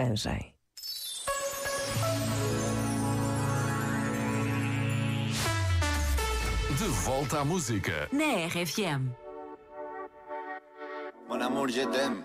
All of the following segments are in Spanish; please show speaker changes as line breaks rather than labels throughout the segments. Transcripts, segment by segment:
arranjem.
De volta à música.
Na RFM.
Mon amour, je t'aime.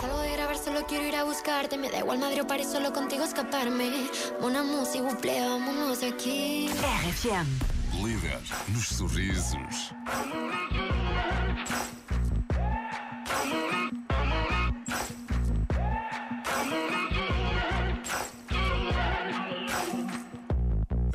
Salgo de grabar, solo quiero ir a buscarte. Me da igual Madrid o París, solo contigo escaparme. Una música, buple, vámonos de aquí.
RFM.
Líder nos sorrisos.